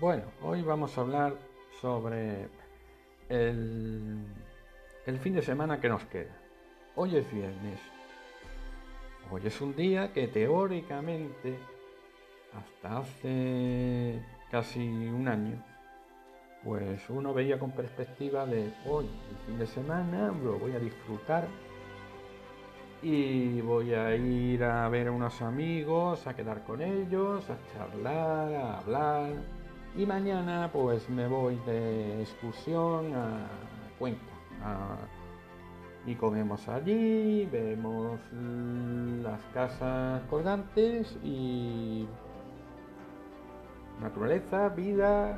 Bueno, hoy vamos a hablar sobre el, fin de semana que nos queda. Hoy es viernes. Hoy es un día que teóricamente, hasta hace casi un año, pues uno veía con perspectiva de hoy, el fin de semana, lo voy a disfrutar y voy a ir a ver a unos amigos, a quedar con ellos, a charlar, a hablar y mañana pues me voy de excursión a Cuenca. y comemos allí, vemos las casas colgantes y naturaleza, vida,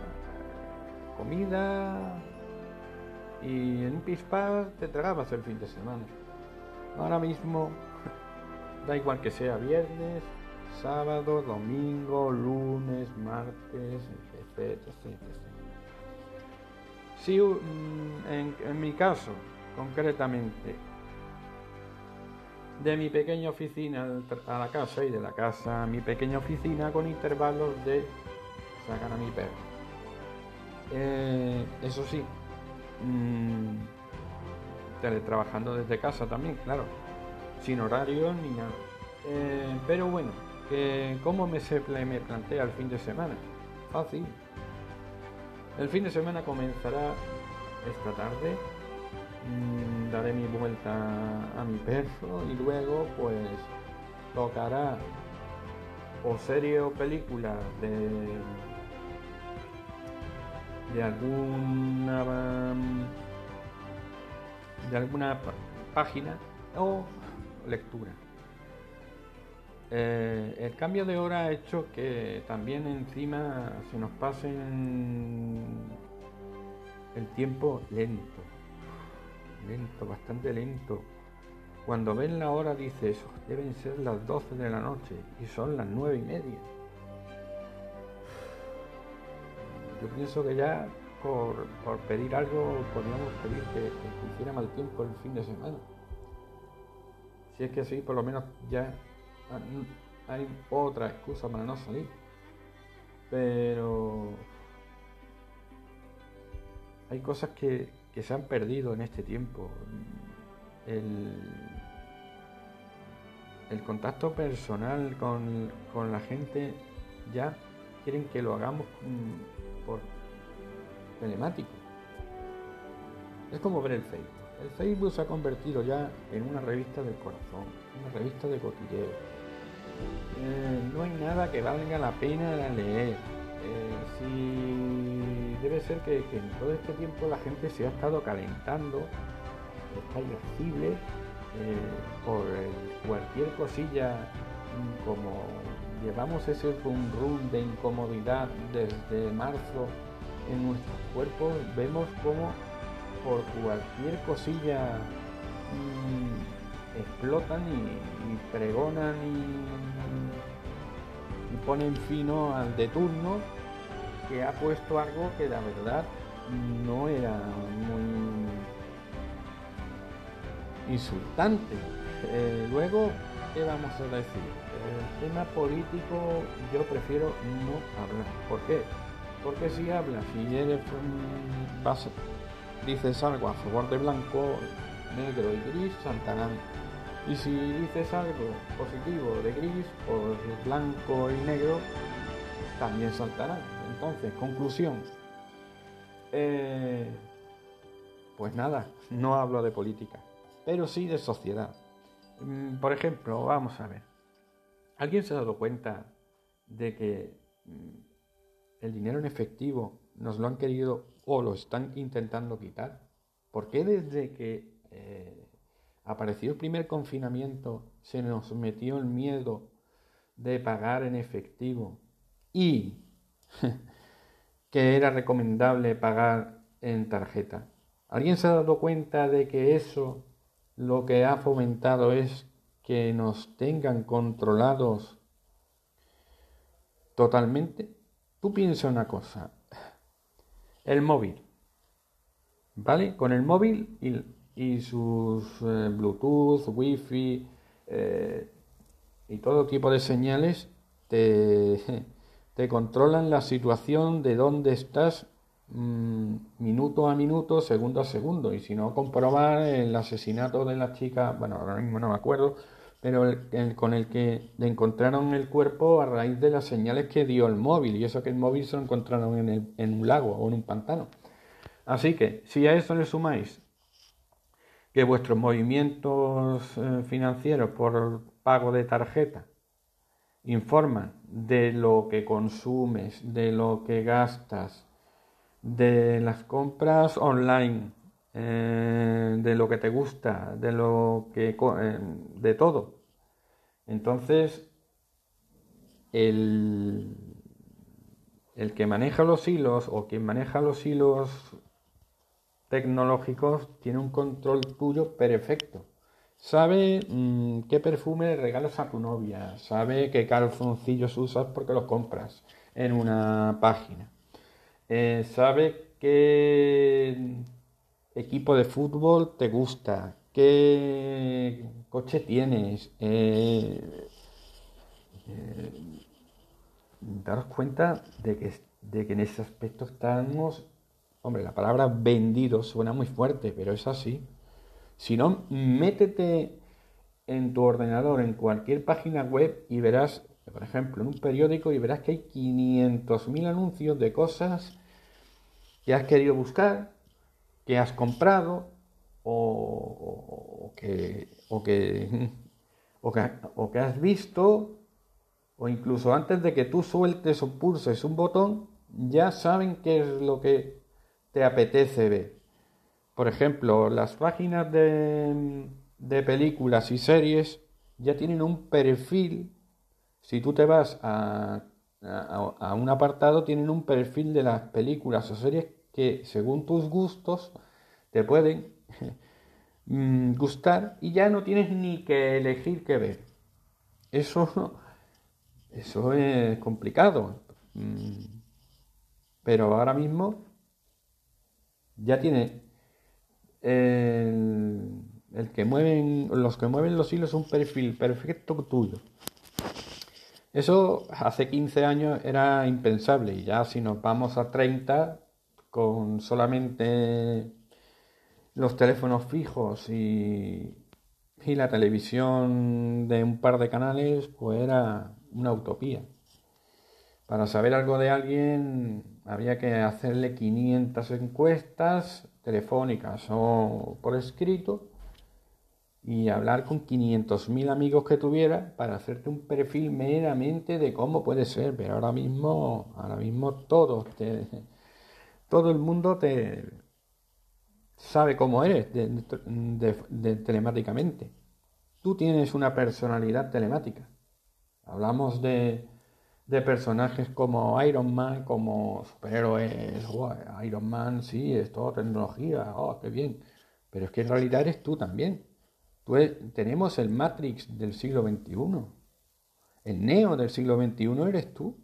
comida y en un pispás te tragabas el fin de semana. Ahora mismo da igual que sea viernes, sábado, domingo, lunes, martes, etc. Si mm, en, mi caso, concretamente, de mi pequeña oficina a la casa y de la casa a mi pequeña oficina con intervalos de sacar a mi perro. Eh, eso sí, mmm, teletrabajando desde casa también, claro, sin horario ni nada. Eh, pero bueno, ¿cómo me, se, me plantea el fin de semana? Fácil. El fin de semana comenzará esta tarde. Mm, daré mi vuelta a mi perro y luego pues tocará o serie o película de de alguna de alguna página o lectura. Eh, el cambio de hora ha hecho que también encima se nos pase el tiempo lento, lento, bastante lento. Cuando ven la hora dices, deben ser las 12 de la noche y son las 9 y media. Yo pienso que ya por, pedir algo podríamos pedir que, que hiciera mal tiempo el fin de semana. Si es que así, por lo menos ya hay otra excusa para no salir. Pero hay cosas que, se han perdido en este tiempo. El, contacto personal con, con, la gente ya quieren que lo hagamos por telemático. Es como ver el Facebook. El Facebook se ha convertido ya en una revista del corazón, una revista de cotilleo eh, no hay nada que valga la pena leer. Eh, si debe ser que, en todo este tiempo la gente se ha estado calentando, está irascible eh, por cualquier cosilla, mm, como llevamos ese rum rum de incomodidad desde marzo en nuestros cuerpos, vemos como por cualquier cosilla mm, explotan y, pregonan y, ponen fino al de turno que ha puesto algo que la verdad no era muy insultante. Eh, luego, ¿qué vamos a decir? El tema político yo prefiero no hablar. ¿Por qué? Porque si hablas, si eres dices algo a favor de blanco, negro y gris, saltarán y si dices algo positivo de gris, o de blanco y negro, también saltará. Entonces, conclusión. Eh, pues nada, no hablo de política, pero sí de sociedad. Mm, por ejemplo, vamos a ver. ¿Alguien se ha dado cuenta de que mm, el dinero en efectivo nos lo han querido o lo están intentando quitar? ¿Por qué desde que eh, apareció el primer confinamiento, se nos metió el miedo de pagar en efectivo y que era recomendable pagar en tarjeta. ¿Alguien se ha dado cuenta de que eso lo que ha fomentado es que nos tengan controlados totalmente? Tú piensa una cosa, el móvil, ¿vale? Con el móvil y y sus eh, Bluetooth, Wi-Fi eh, y todo tipo de señales te, te controlan la situación de dónde estás mm, minuto a minuto, segundo a segundo. Y si no, comprobar el asesinato de la chica, bueno, ahora mismo no me acuerdo, pero el, con el que le encontraron el cuerpo a raíz de las señales que dio el móvil. Y eso que el móvil se lo encontraron en, en un lago o en un pantano. Así que, si a eso le sumáis que vuestros movimientos eh, financieros por pago de tarjeta informan de lo que consumes, de lo que gastas, de las compras online, eh, de lo que te gusta, de lo que eh, de todo. Entonces, el, el que maneja los hilos o quien maneja los hilos tecnológicos tiene un control tuyo perfecto. Sabe mm, qué perfume regalas a tu novia, sabe qué calzoncillos usas porque los compras en una página, eh, sabe qué equipo de fútbol te gusta, qué coche tienes. Eh, eh, daros cuenta de que, de que en ese aspecto estamos Hombre, la palabra vendido suena muy fuerte, pero es así. Si no, métete en tu ordenador, en cualquier página web y verás, por ejemplo, en un periódico y verás que hay 500.000 anuncios de cosas que has querido buscar, que has comprado o, que, o, que, o, que, o que has visto o incluso antes de que tú sueltes o pulses un botón, ya saben qué es lo que te apetece ver. Por ejemplo, las páginas de, de películas y series ya tienen un perfil. Si tú te vas a, a, un apartado, tienen un perfil de las películas o series que según tus gustos te pueden mm, gustar y ya no tienes ni que elegir qué ver. Eso, eso es complicado. Mm, pero ahora mismo ya tiene el, que mueven, los que mueven los hilos un perfil perfecto tuyo. Eso hace 15 años era impensable y ya si nos vamos a 30 con solamente los teléfonos fijos y, y la televisión de un par de canales, pues era una utopía. Para saber algo de alguien había que hacerle 500 encuestas telefónicas o por escrito y hablar con 500.000 amigos que tuviera para hacerte un perfil meramente de cómo puede ser. Pero ahora mismo, ahora mismo todo, todo el mundo te sabe cómo eres telemáticamente. Tú tienes una personalidad telemática. Hablamos de de personajes como Iron Man, como superhéroes, Iron Man, sí, es toda tecnología, oh, qué bien. Pero es que en realidad eres tú también. Tú tenemos el Matrix del siglo XXI. El Neo del siglo XXI eres tú.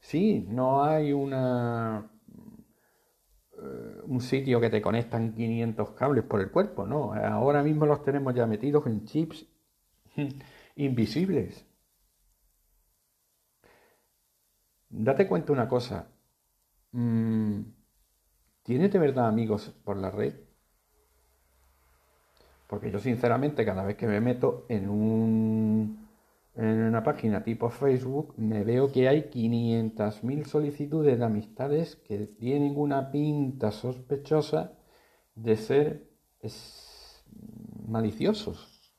Sí, no hay una eh, un sitio que te conectan 500 cables por el cuerpo, no. Ahora mismo los tenemos ya metidos en chips invisibles date cuenta una cosa. Mm, ¿Tienes de verdad amigos por la red? Porque yo sinceramente cada vez que me meto en, un, una página tipo Facebook me veo que hay 500.000 solicitudes de amistades que tienen una pinta sospechosa de ser maliciosos.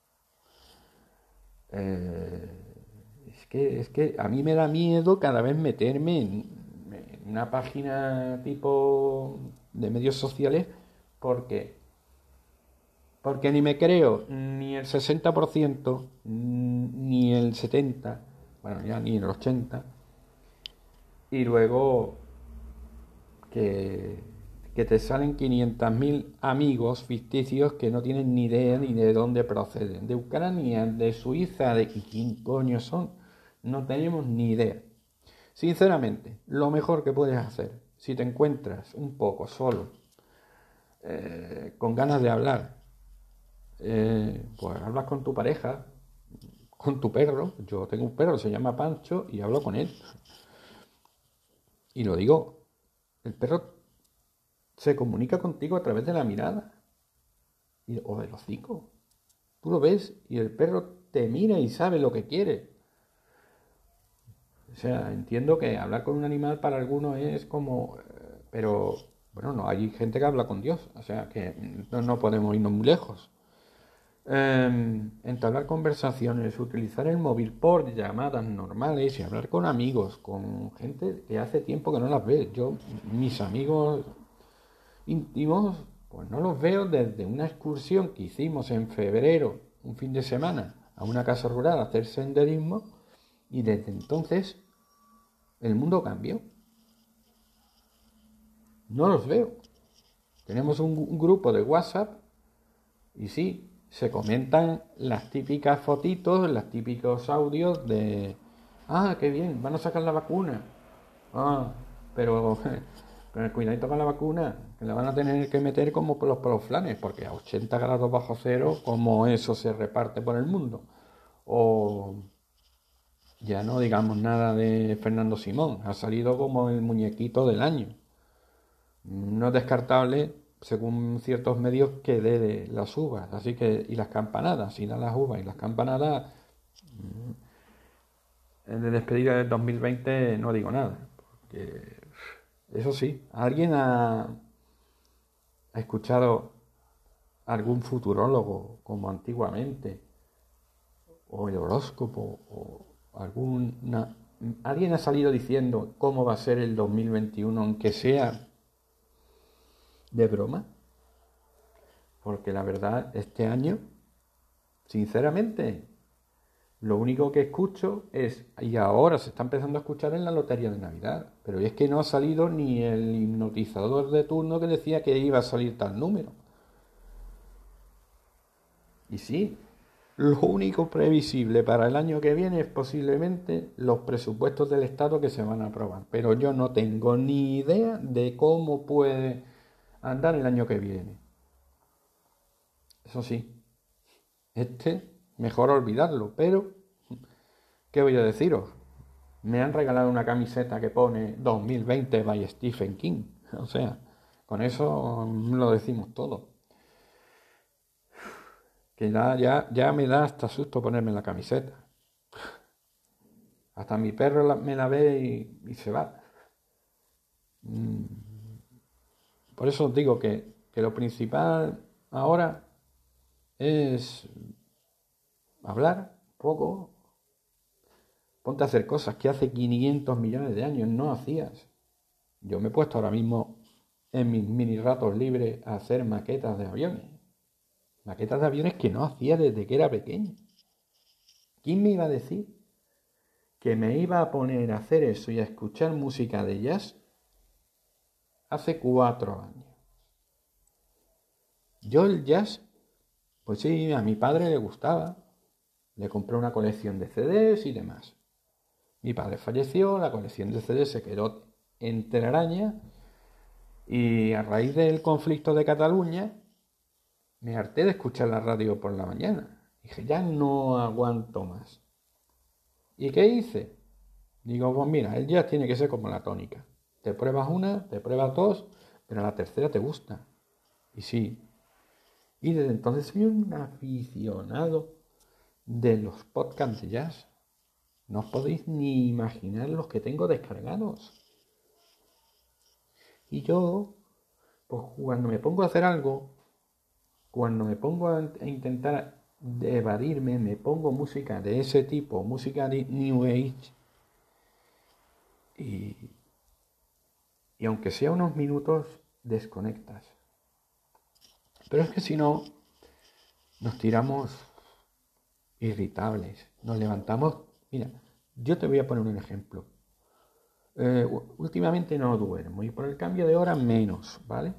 Eh, es que a mí me da miedo cada vez meterme en, una página tipo de medios sociales porque porque ni me creo ni el 60% ni el 70%, bueno, ya ni el 80%, y luego que, que te salen 500.000 amigos ficticios que no tienen ni idea ni de dónde proceden, de Ucrania, de Suiza, de quién coño son no tenemos ni idea. Sinceramente, lo mejor que puedes hacer, si te encuentras un poco solo, eh, con ganas de hablar, eh, pues hablas con tu pareja, con tu perro. Yo tengo un perro, se llama Pancho, y hablo con él. Y lo digo, el perro se comunica contigo a través de la mirada o del hocico. Tú lo ves y el perro te mira y sabe lo que quiere. O sea, entiendo que hablar con un animal para algunos es como... Eh, pero bueno, no, hay gente que habla con Dios. O sea, que no, podemos irnos muy lejos. Eh, entablar conversaciones, utilizar el móvil por llamadas normales y hablar con amigos, con gente que hace tiempo que no las ve. Yo, mis amigos íntimos, pues no los veo desde una excursión que hicimos en febrero, un fin de semana, a una casa rural a hacer senderismo y desde entonces el mundo cambió. No los veo. Tenemos un, grupo de WhatsApp y sí, se comentan las típicas fotitos, los típicos audios de, ah, qué bien, van a sacar la vacuna. Ah, pero con el cuidadito con la vacuna, que la van a tener que meter como por los proflanes, porque a 80 grados bajo cero, como eso se reparte por el mundo. O ya no digamos nada de Fernando Simón, ha salido como el muñequito del año. No es descartable, según ciertos medios, que dé de las uvas, así que, y las campanadas, si da las uvas y las campanadas, mm, de despedida del 2020 no digo nada, porque eso sí, ¿alguien ha, escuchado algún futurólogo como antiguamente? O el horóscopo, alguna... ¿Alguien ha salido diciendo cómo va a ser el 2021, aunque sea de broma? Porque la verdad, este año, sinceramente, lo único que escucho es, y ahora se está empezando a escuchar en la lotería de Navidad, pero es que no ha salido ni el hipnotizador de turno que decía que iba a salir tal número. Y sí, lo único previsible para el año que viene es posiblemente los presupuestos del Estado que se van a aprobar, pero yo no tengo ni idea de cómo puede andar el año que viene. Eso sí, este mejor olvidarlo, pero ¿qué voy a deciros? Me han regalado una camiseta que pone 2020 by Stephen King, o sea, con eso lo decimos todo. Que ya, ya, me da hasta susto ponerme la camiseta. Hasta mi perro me la ve y, se va. Mm. Por eso os digo que, que lo principal ahora es hablar poco, ponte a hacer cosas que hace 500 millones de años no hacías. Yo me he puesto ahora mismo en mis mini ratos libres a hacer maquetas de aviones. Maquetas de aviones que no hacía desde que era pequeño. ¿Quién me iba a decir que me iba a poner a hacer eso y a escuchar música de jazz hace cuatro años? Yo el jazz, pues sí, a mi padre le gustaba, le compré una colección de CDs y demás. Mi padre falleció, la colección de CDs se quedó en telaraña y a raíz del conflicto de Cataluña me harté de escuchar la radio por la mañana. Dije, ya no aguanto más. ¿Y qué hice? Digo, pues mira, el jazz tiene que ser como la tónica. Te pruebas una, te pruebas dos, pero la tercera te gusta. Y sí. Y desde entonces soy un aficionado de los podcasts de jazz. No os podéis ni imaginar los que tengo descargados. Y yo, pues cuando me pongo a hacer algo, cuando me pongo a, intentar evadirme, me pongo música de ese tipo, música de New Age, y, y aunque sea unos minutos, desconectas. Pero es que si no, nos tiramos irritables. Nos levantamos. Mira, yo te voy a poner un ejemplo. Eh, últimamente no duermo y por el cambio de hora menos, ¿vale?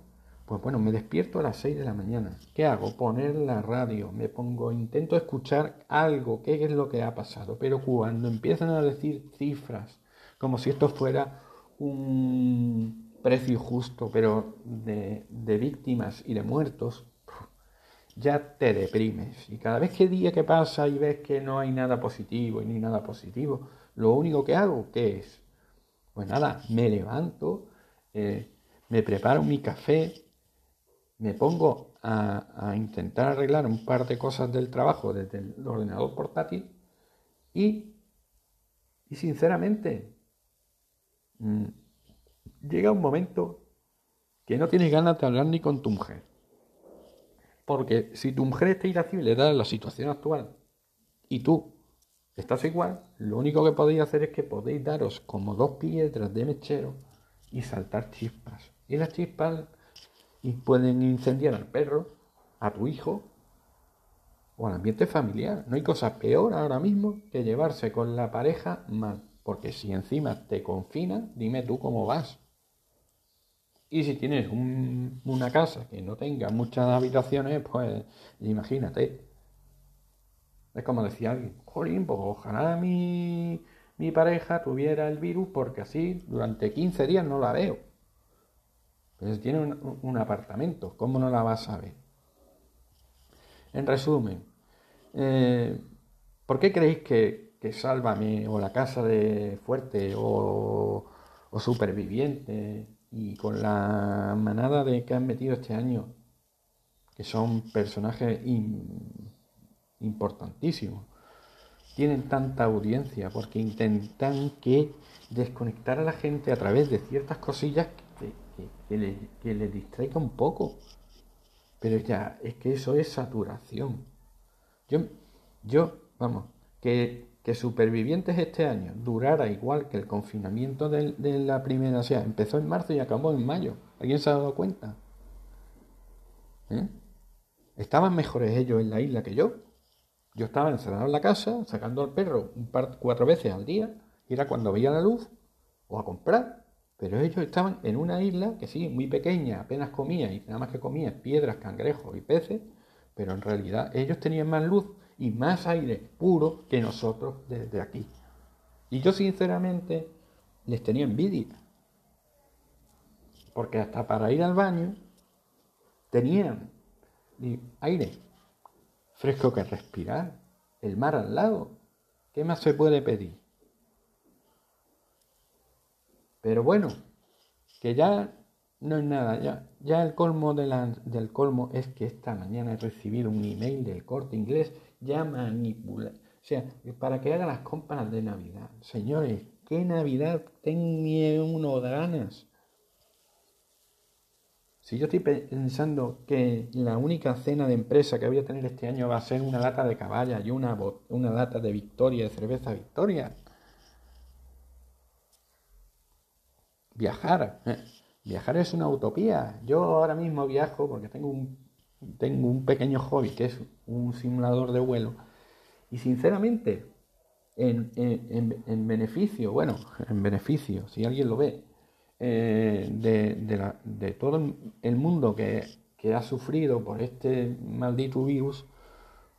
Pues bueno, me despierto a las 6 de la mañana. ¿Qué hago? Poner la radio, me pongo, intento escuchar algo, qué es lo que ha pasado. Pero cuando empiezan a decir cifras, como si esto fuera un precio justo, pero de, víctimas y de muertos, ya te deprimes. Y cada vez que día que pasa y ves que no hay nada positivo y ni nada positivo, lo único que hago, ¿qué es? Pues nada, me levanto, eh, me preparo mi café, me pongo a, intentar arreglar un par de cosas del trabajo desde el ordenador portátil y, sinceramente mm, llega un momento que no tienes ganas de hablar ni con tu mujer. Porque si tu mujer está irascible dada la situación actual y tú estás igual, lo único que podéis hacer es que podéis daros como dos piedras de mechero y saltar chispas. Y las chispas pueden incendiar al perro, a tu hijo o al ambiente familiar. No hay cosa peor ahora mismo que llevarse con la pareja mal. Porque si encima te confina, dime tú cómo vas. Y si tienes una casa que no tenga muchas habitaciones, pues imagínate. Es como decía alguien, jolín, pues ojalá mi, mi pareja tuviera el virus porque así durante 15 días no la veo. Tiene un, apartamento, ¿cómo no la vas a ver? En resumen, eh, ¿por qué creéis que, que Sálvame o La Casa de Fuerte o, o Superviviente y con la manada de que han metido este año, que son personajes importantísimos, tienen tanta audiencia porque intentan que desconectar a la gente a través de ciertas cosillas que, les le distraiga un poco. Pero ya, es que eso es saturación. Yo, yo vamos, que que Supervivientes este año durara igual que el confinamiento de, la primera, o sea, empezó en marzo y acabó en mayo. ¿Alguien se ha dado cuenta? ¿Eh? Estaban mejores ellos en la isla que yo. Yo estaba encerrado en la casa, sacando al perro un par, cuatro veces al día, y era cuando veía la luz o a comprar. Pero ellos estaban en una isla que sí, muy pequeña, apenas comía y nada más que comía piedras, cangrejos y peces, pero en realidad ellos tenían más luz y más aire puro que nosotros desde aquí. Y yo sinceramente les tenía envidia. Porque hasta para ir al baño tenían aire fresco que respirar, el mar al lado. ¿Qué más se puede pedir? Pero bueno, que ya no es nada, ya, ya el colmo del colmo es que esta mañana he recibido un email del corte inglés ya manipula. O sea, para que haga las compras de Navidad. Señores, ¿qué Navidad tengo uno ganas? Si yo estoy pensando que la única cena de empresa que voy a tener este año va a ser una lata de caballa y una, una lata de Victoria, de cerveza Victoria. Viajar. ¿eh? Viajar es una utopía. Yo ahora mismo viajo porque tengo un tengo un pequeño hobby que es un simulador de vuelo. Y sinceramente, en, beneficio, bueno, en beneficio, si alguien lo ve, eh, de, todo el mundo que, ha sufrido por este maldito virus,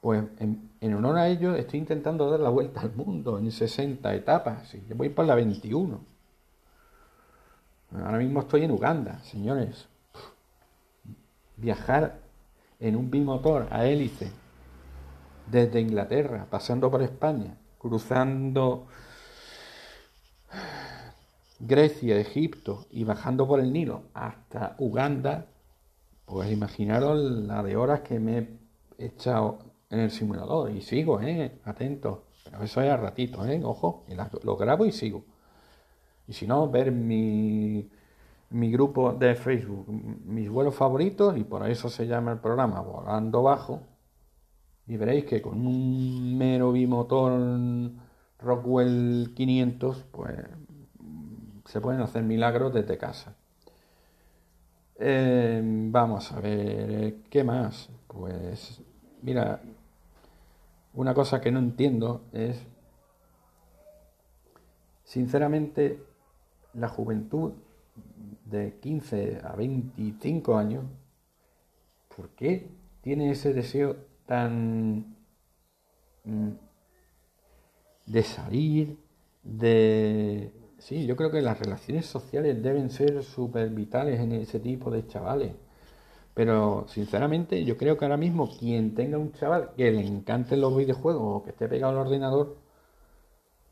pues en, honor a ello estoy intentando dar la vuelta al mundo en 60 etapas. Y voy por la 21. Ahora mismo estoy en Uganda, señores. Viajar en un bimotor a hélice desde Inglaterra, pasando por España, cruzando Grecia, Egipto y bajando por el Nilo hasta Uganda, pues imaginaros la de horas que me he echado en el simulador y sigo, ¿eh? Atento. Pero eso es a ratito, ¿eh? Ojo, lo grabo y sigo. Y si no, ver mi mi grupo de Facebook, mis vuelos favoritos, y por eso se llama el programa Volando Bajo. Y veréis que con un mero bimotor Rockwell 500, pues se pueden hacer milagros desde casa. Eh, vamos a ver, ¿qué más? Pues, mira, una cosa que no entiendo es, sinceramente, la juventud de 15 a 25 años, ¿por qué tiene ese deseo tan mm, de salir, de... Sí, yo creo que las relaciones sociales deben ser súper vitales en ese tipo de chavales. Pero sinceramente yo creo que ahora mismo quien tenga un chaval que le encanten los videojuegos o que esté pegado al ordenador,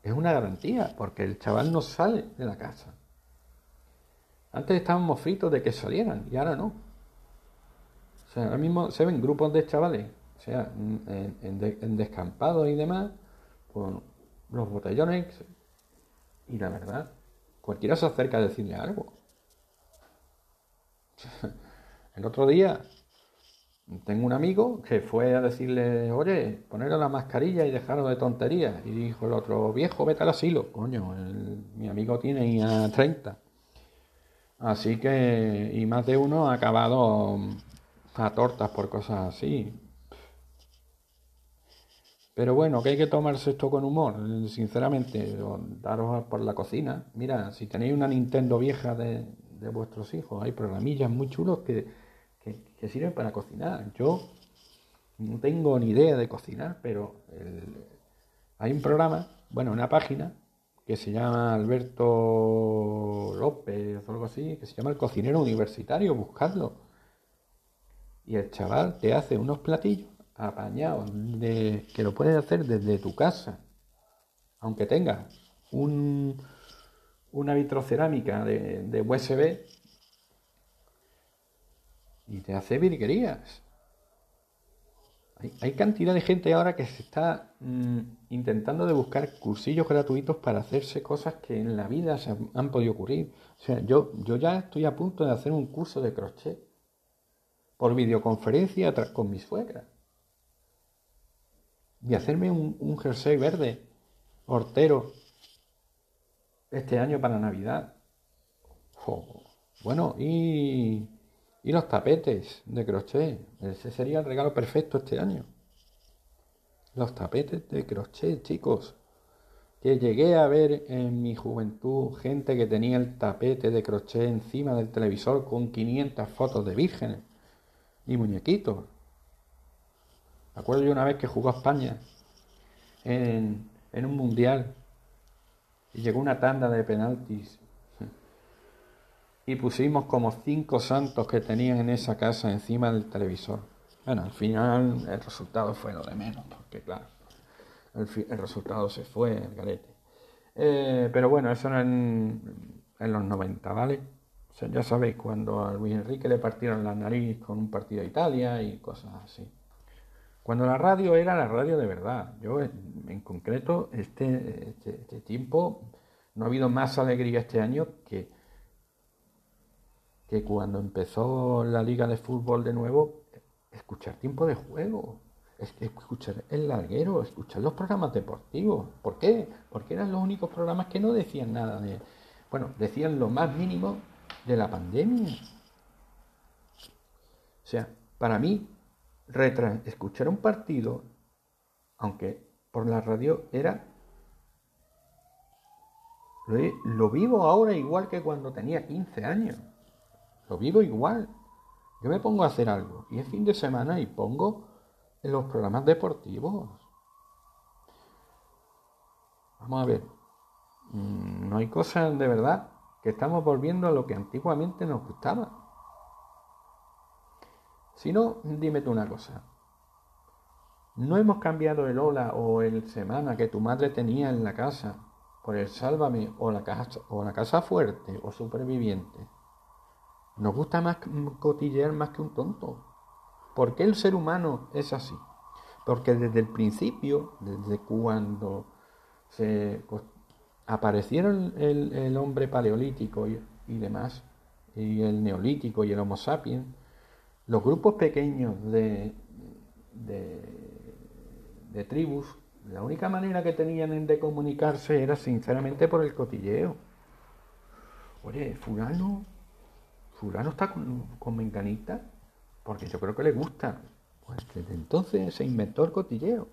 Es una garantía, porque el chaval no sale de la casa. Antes estábamos fritos de que salieran y ahora no. O sea, ahora mismo se ven grupos de chavales, o sea, en, descampados y demás, con los botellones. Y la verdad, cualquiera se acerca a decirle algo. El otro día tengo un amigo que fue a decirle, oye, poneros la mascarilla y dejaros de tonterías. Y dijo el otro, viejo, vete al asilo. Coño, mi amigo tiene ya 30. Así que, y más de uno ha acabado a tortas por cosas así. Pero bueno, que hay que tomarse esto con humor, sinceramente, daros por la cocina. Mira, si tenéis una Nintendo vieja de, de vuestros hijos, hay programillas muy chulos que que, sirven para cocinar. Yo no tengo ni idea de cocinar, pero hay un programa, bueno, una página que se llama Alberto López o algo así, que se llama El Cocinero Universitario, buscadlo. Y el chaval te hace unos platillos apañados de, que lo puedes hacer desde tu casa, aunque tengas un, una vitrocerámica de, de USB y te hace virguerías. Hay, cantidad de gente ahora que se está mm, intentando de buscar cursillos gratuitos para hacerse cosas que en la vida se han, podido ocurrir. O sea, yo, yo ya estoy a punto de hacer un curso de crochet por videoconferencia con mi suegra. Y hacerme un, jersey verde, hortero, este año para Navidad. Bueno, y y los tapetes de crochet. Ese sería el regalo perfecto este año. Los tapetes de crochet, chicos. Que llegué a ver en mi juventud gente que tenía el tapete de crochet encima del televisor con 500 fotos de vírgenes y muñequitos. Me acuerdo yo una vez que jugó a España en, en un mundial y llegó una tanda de penaltis y pusimos como cinco santos que tenían en esa casa encima del televisor. Bueno, al final el resultado fue lo de menos, porque claro, el, resultado se fue, el garete. Eh, pero bueno, eso era en, en los 90, ¿vale? Ya sabéis, cuando a Luis Enrique le partieron la nariz con un partido a Italia y cosas así. Cuando la radio era la radio de verdad. Yo, en, concreto, este, este, este tiempo, no ha habido más alegría este año que que cuando empezó la liga de fútbol de nuevo, escuchar tiempo de juego, escuchar el larguero, escuchar los programas deportivos. ¿Por qué? Porque eran los únicos programas que no decían nada de, bueno, decían lo más mínimo de la pandemia. O sea, para mí, escuchar un partido, aunque por la radio, era... lo vivo ahora igual que cuando tenía 15 años. Vivo igual. Yo me pongo a hacer algo y es fin de semana y pongo en los programas deportivos. Vamos a ver. Mm, no hay cosas de verdad que estamos volviendo a lo que antiguamente nos gustaba. Si no, dime tú una cosa. ¿No hemos cambiado el hola o el semana que tu madre tenía en la casa por el sálvame o la casa, o la casa fuerte o superviviente? Nos gusta más cotillear más que un tonto. ¿Por qué el ser humano es así? Porque desde el principio, desde cuando se aparecieron el, hombre paleolítico y, demás, y el neolítico y el homo sapiens, los grupos pequeños de, de, tribus, la única manera que tenían de comunicarse era sinceramente por el cotilleo. Oye, fulano fulano está con, con menganita porque yo creo que le gusta. Pues desde entonces se inventó el cotilleo.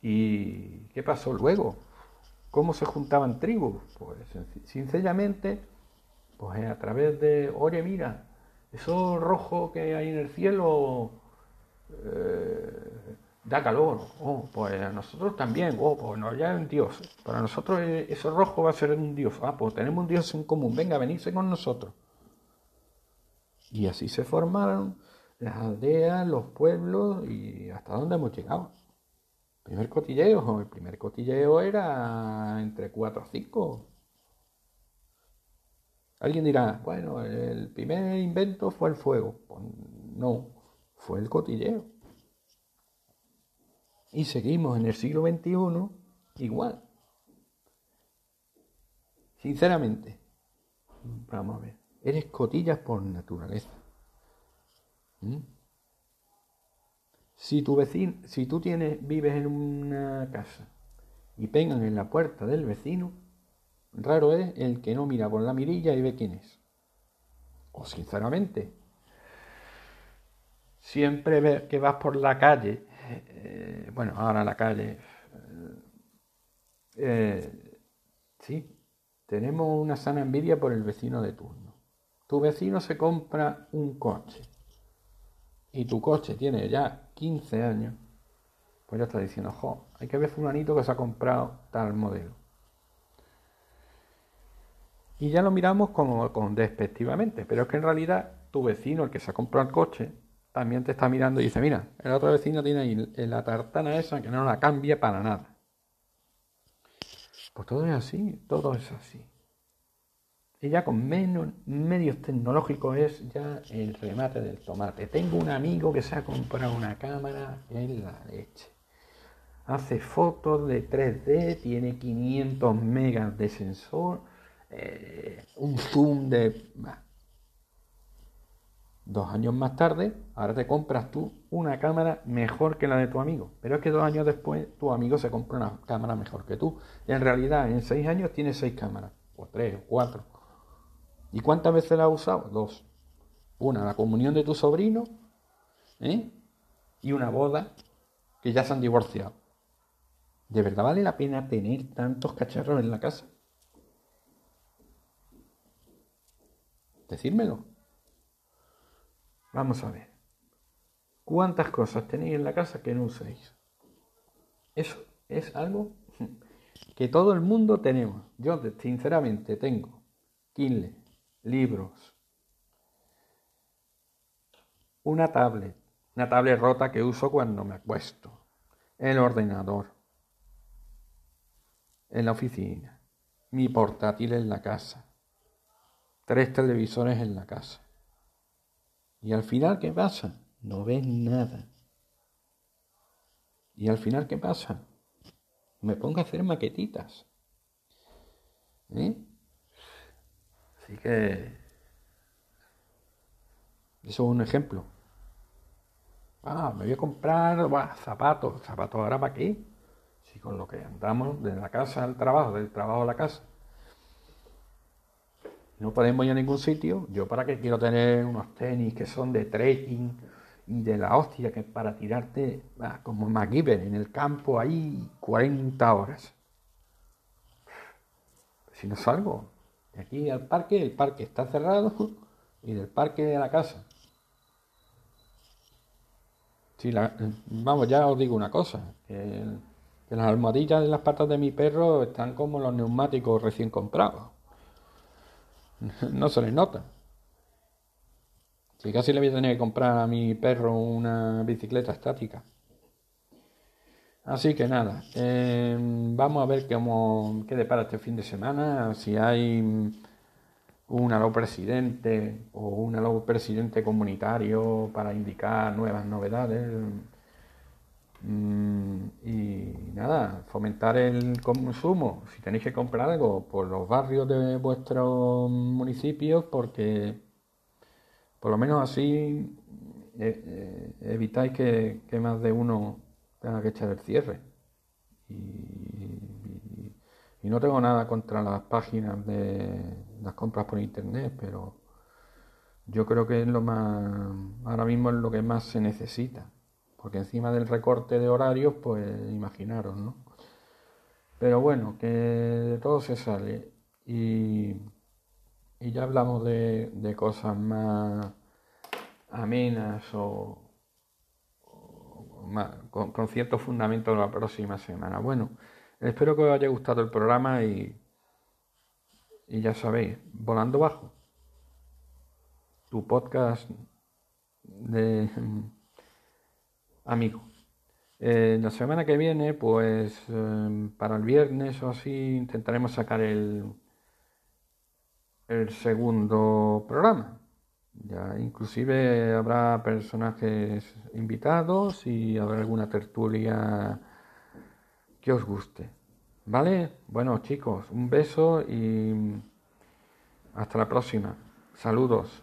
¿Y qué pasó luego? ¿Cómo se juntaban tribus? Pues sencillamente, pues a través de, oye, mira, eso rojo que hay en el cielo, eh, da calor. Oh, pues a nosotros también. Oh, pues no, ya es un Dios. Para nosotros eso rojo va a ser un Dios. Ah, pues tenemos un Dios en común. Venga, venirse con nosotros. Y así se formaron las aldeas, los pueblos y hasta dónde hemos llegado. primer cotilleo, el primer cotilleo era entre 4 o 5. Alguien dirá, bueno, el primer invento fue el fuego. Pues no, fue el cotilleo. Y seguimos en el siglo XXI igual. Sinceramente, vamos a ver, eres cotillas por naturaleza. ¿Mm? Si tu vecino, si tú tienes, vives en una casa y pegan en la puerta del vecino, raro es el que no mira por la mirilla y ve quién es. O sinceramente, siempre que vas por la calle, bueno, ahora la calle, eh, sí, tenemos una sana envidia por el vecino de turno. Tu vecino se compra un coche y tu coche tiene ya 15 años, pues ya está diciendo, jo, hay que ver fulanito que se ha comprado tal modelo. Y ya lo miramos como con despectivamente, pero es que en realidad tu vecino, el que se ha comprado el coche, también te está mirando y dice, mira, el otro vecino tiene ahí la tartana esa que no la cambia para nada. Pues todo es así, todo es así. Y ya con menos medios tecnológicos es ya el remate del tomate. Tengo un amigo que se ha comprado una cámara en la leche. Hace fotos de 3D, tiene 500 megas de sensor, eh, un zoom de... Dos años más tarde, ahora te compras tú una cámara mejor que la de tu amigo. Pero es que dos años después tu amigo se compra una cámara mejor que tú. En realidad en seis años tiene seis cámaras, o tres, o cuatro. ¿Y cuántas veces la has usado? Dos. Una, la comunión de tu sobrino, ¿eh? y una boda que ya se han divorciado. ¿De verdad vale la pena tener tantos cacharros en la casa? Decírmelo. Vamos a ver. ¿Cuántas cosas tenéis en la casa que no uséis? Eso es algo que todo el mundo tenemos. Yo, sinceramente, tengo Kindle, libros, una tablet, una tablet rota que uso cuando me acuesto, el ordenador, en la oficina, mi portátil en la casa, tres televisores en la casa. Y al final, ¿qué pasa? No ves nada. Y al final, ¿qué pasa? Me pongo a hacer maquetitas. ¿Eh? Así que eso es un ejemplo. Ah, me voy a comprar zapatos. ¿Zapatos ahora para qué? Si con lo que andamos de la casa al trabajo, del trabajo a la casa, no podemos ir a ningún sitio. Yo para qué quiero tener unos tenis que son de trekking y de la hostia, que para tirarte como MacGyver en el campo ahí 40 horas. Si no salgo, de aquí al parque, el parque está cerrado y del parque a la casa. Vamos, ya os digo una cosa, que, las almohadillas de las patas de mi perro están como los neumáticos recién comprados. No se les nota. Si casi le voy a tener que comprar a mi perro una bicicleta estática. Así que nada, em, vamos a ver cómo, qué depara este fin de semana, si hay un nuevo presidente o un nuevo presidente comunitario para indicar nuevas novedades. Mm, y nada, fomentar el consumo. Si tenéis que comprar algo por los barrios de vuestros municipios, porque por lo menos así eh, eh, evitáis que más de uno tenga que echar el cierre. Y, no tengo nada contra las páginas de las compras por internet, pero yo creo que es lo más, ahora mismo es lo que más se necesita. Porque encima del recorte de horarios, pues imaginaros, ¿no? Pero bueno, que de todo se sale. Y, y ya hablamos de, de cosas más amenas o, con, cierto fundamento la próxima semana. Bueno, espero que os haya gustado el programa y, y ya sabéis, volando bajo, tu podcast de amigo. Eh, la semana que viene, pues em, para el viernes o así, intentaremos sacar el, el segundo programa. Ya inclusive habrá personajes invitados y habrá alguna tertulia que os guste. ¿Vale? Bueno chicos, un beso y hasta la próxima. Saludos.